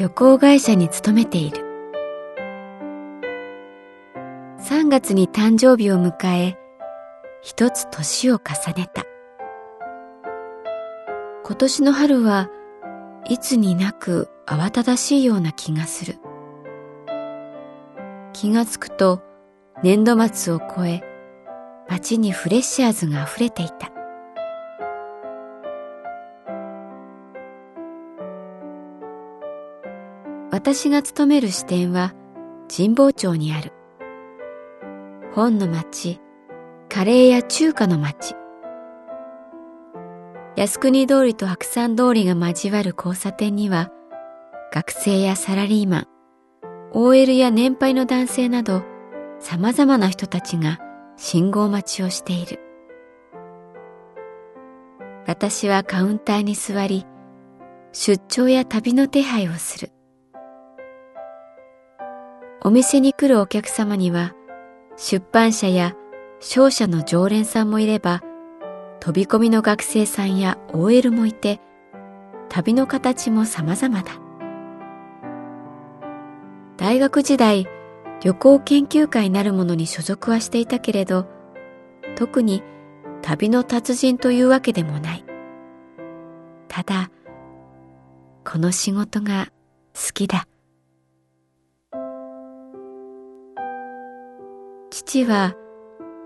旅行会社に勤めている。3月に誕生日を迎え一つ年を重ねた。今年の春はいつになく慌ただしいような気がする。気がつくと年度末を超え街にフレッシャーズが溢れていた。私が勤める支店は神保町にある。本の町、カレーや中華の町。靖国通りと白山通りが交わる交差点には、学生やサラリーマン、OL や年配の男性など様々な人たちが信号待ちをしている。私はカウンターに座り、出張や旅の手配をする。お店に来るお客様には出版社や商社の常連さんもいれば飛び込みの学生さんや OL もいて旅の形も様々だ。大学時代旅行研究会なるものに所属はしていたけれど特に旅の達人というわけでもない。ただこの仕事が好きだ。父は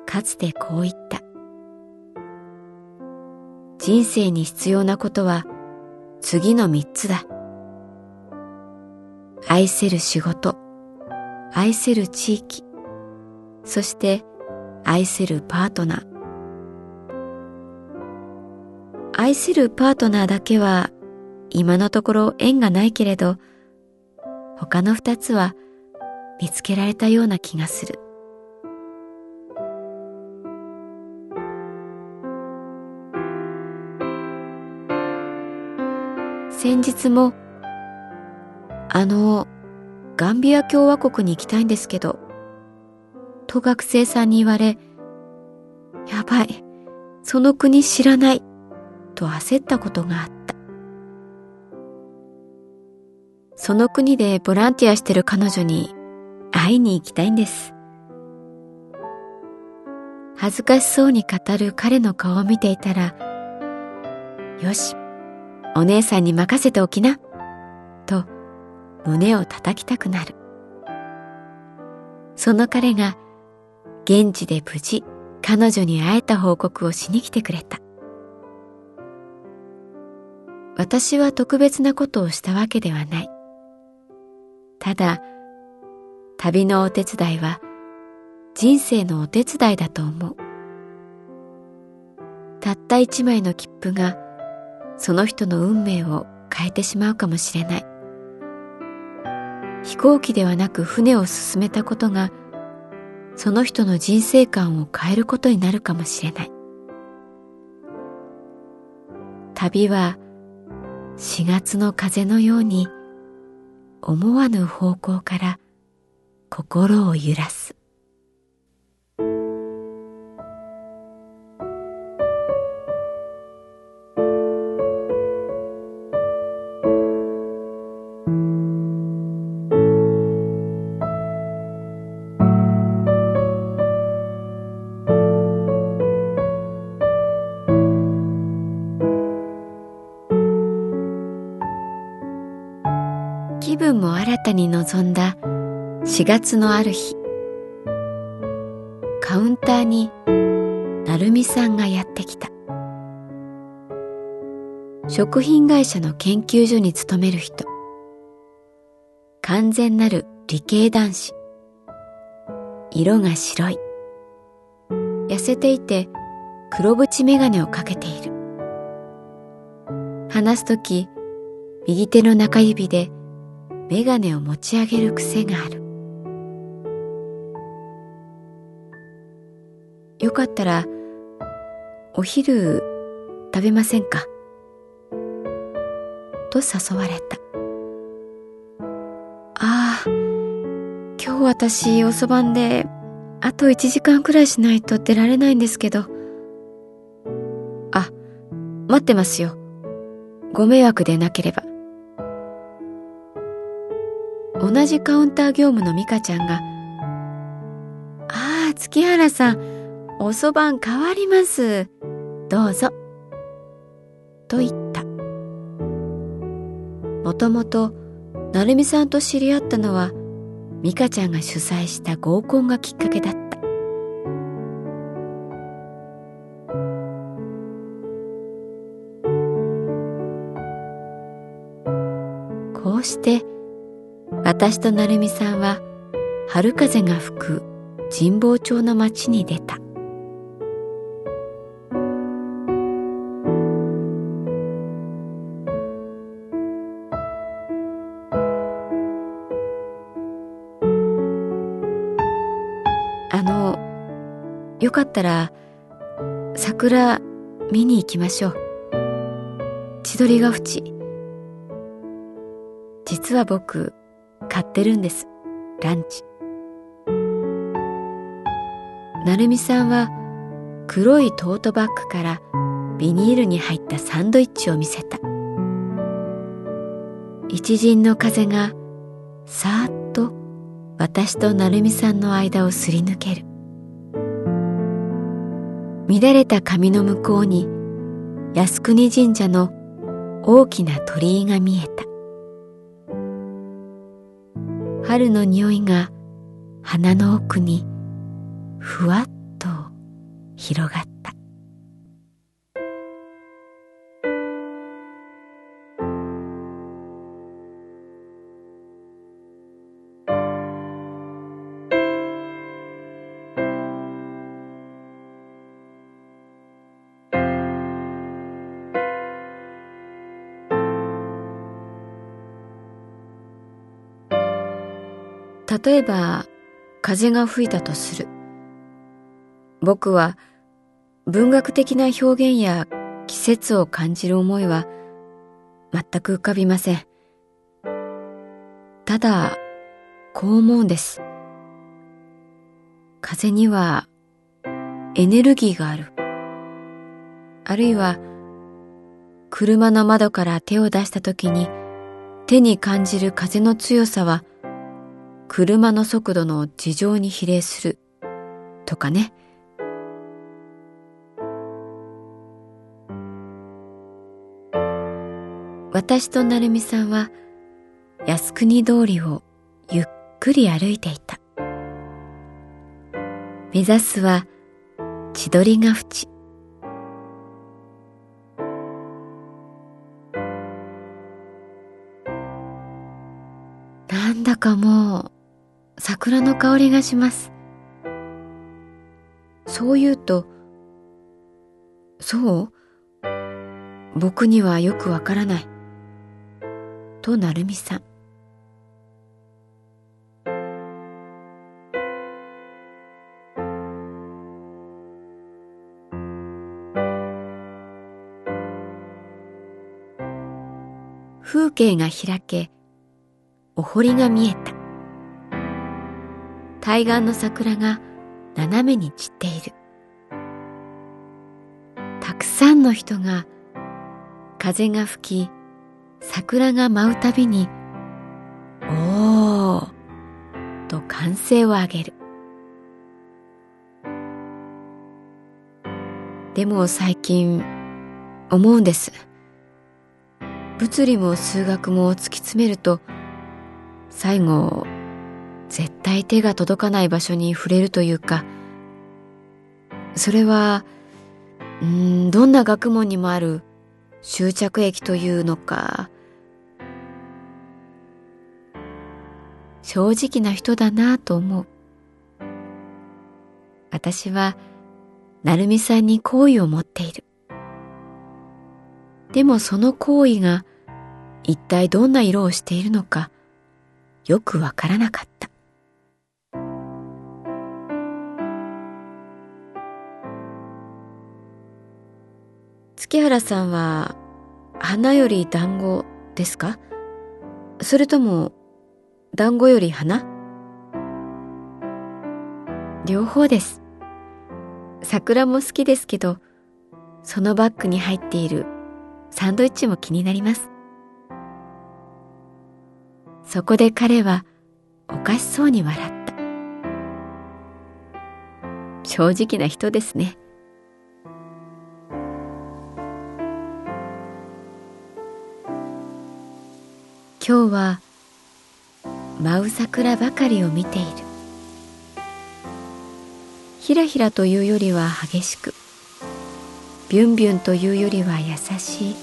かつてこう言った。人生に必要なことは次の三つだ。愛せる仕事、愛せる地域、そして愛せるパートナー。愛せるパートナーだけは今のところ縁がないけれど、他の二つは見つけられたような気がする。先日も、あの、ガンビア共和国に行きたいんですけど、と学生さんに言われ、やばい、その国知らない、と焦ったことがあった。その国でボランティアしてる彼女に会いに行きたいんです。恥ずかしそうに語る彼の顔を見ていたら、よし、お姉さんに任せておきな、と胸を叩きたくなる。その彼が現地で無事彼女に会えた報告をしに来てくれた。私は特別なことをしたわけではない。ただ、旅のお手伝いは人生のお手伝いだと思う。たった一枚の切符がその人の運命を変えてしまうかもしれない。飛行機ではなく船を進めたことがその人の人生観を変えることになるかもしれない。旅は4月の風のように思わぬ方向から心を揺らす。に臨んだ4月のある日カウンターに成美さんがやってきた。食品会社の研究所に勤める人完全なる理系男子。色が白い。痩せていて黒縁眼鏡をかけている。話すとき右手の中指で眼鏡を持ち上げる癖がある。よかったらお昼食べませんか？と誘われた。ああ今日私遅番であと1時間くらいしないと出られないんですけど。あ待ってますよ。ご迷惑でなければ。同じカウンター業務の美香ちゃんが「ああ月原さん遅番変わります。どうぞ。と言った。もともと、成美さんと知り合ったのは、美香ちゃんが主催した合コンがきっかけだった。こうして、私と成美さんは、春風が吹く神保町の町に出たあの。よかったら桜見に行きましょう千鳥ヶ淵実は僕買ってるんです。ランチ。成美さんは黒いトートバッグからビニールに入ったサンドイッチを見せた。一陣の風がさーっと私と成美さんの間をすり抜ける。乱れた髪の向こうに靖国神社の大きな鳥居が見えた。春の匂いが鼻の奥にふわっと広がった例えば風が吹いたとする。僕は文学的な表現や季節を感じる思いは全く浮かびません。ただ、こう思うんです。風にはエネルギーがある。あるいは車の窓から手を出した時に手に感じる風の強さは車の速度の事情に比例するとかね。私と成美さんは靖国通りをゆっくり歩いていた。目指すは千鳥ヶ淵。なんだかもう桜の香りがします。そう言うと、そう？僕にはよくわからない。と成美さん。風景が開け、お堀が見えた。対岸の桜が斜めに散っている。たくさんの人が風が吹き、桜が舞うたびに、おーと歓声を上げる。でも最近思うんです。物理も数学も突き詰めると最後絶対手が届かない場所に触れるというか。それはうんどんな学問にもある終着駅というのか。正直な人だなと思う。私は成美さんに好意を持っている。でもその行為が一体どんな色をしているのかよくわからなかった。月原さんは花より団子ですか？それとも団子より花？両方です。桜も好きですけど、そのバッグに入っているサンドイッチも気になります。そこで彼はおかしそうに笑った。正直な人ですね。今日は舞う桜ばかりを見ている。ひらひらというよりは激しく、ビュンビュンというよりは優しい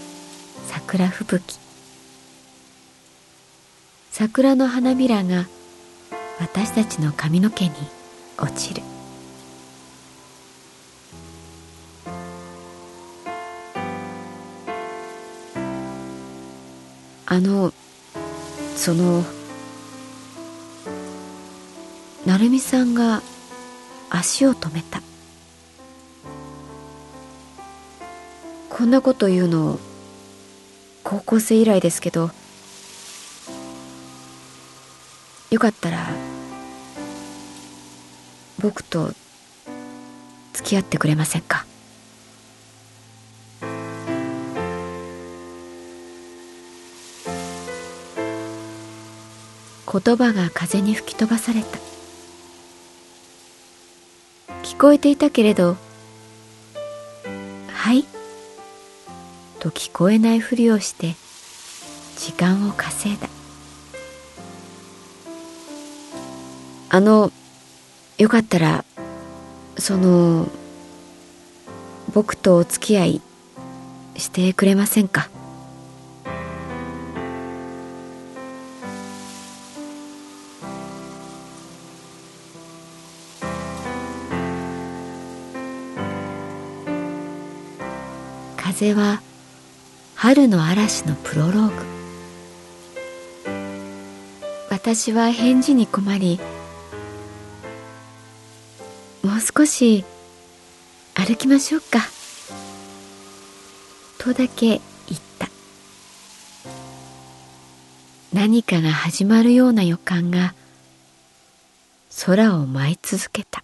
桜吹雪桜の花びらが私たちの髪の毛に落ちるあのその成美さんが足を止めた。こんなこと言うの高校生以来ですけどよかったら僕と付き合ってくれませんか？言葉が風に吹き飛ばされた。聞こえていたけれど「はい」と聞こえないふりをして時間を稼いだ。あのよかったらその僕とお付き合いしてくれませんか？風は春の嵐のプロローグ。私は返事に困りもう少し歩きましょうか。とだけ言った。何かが始まるような予感が空を舞い続けた。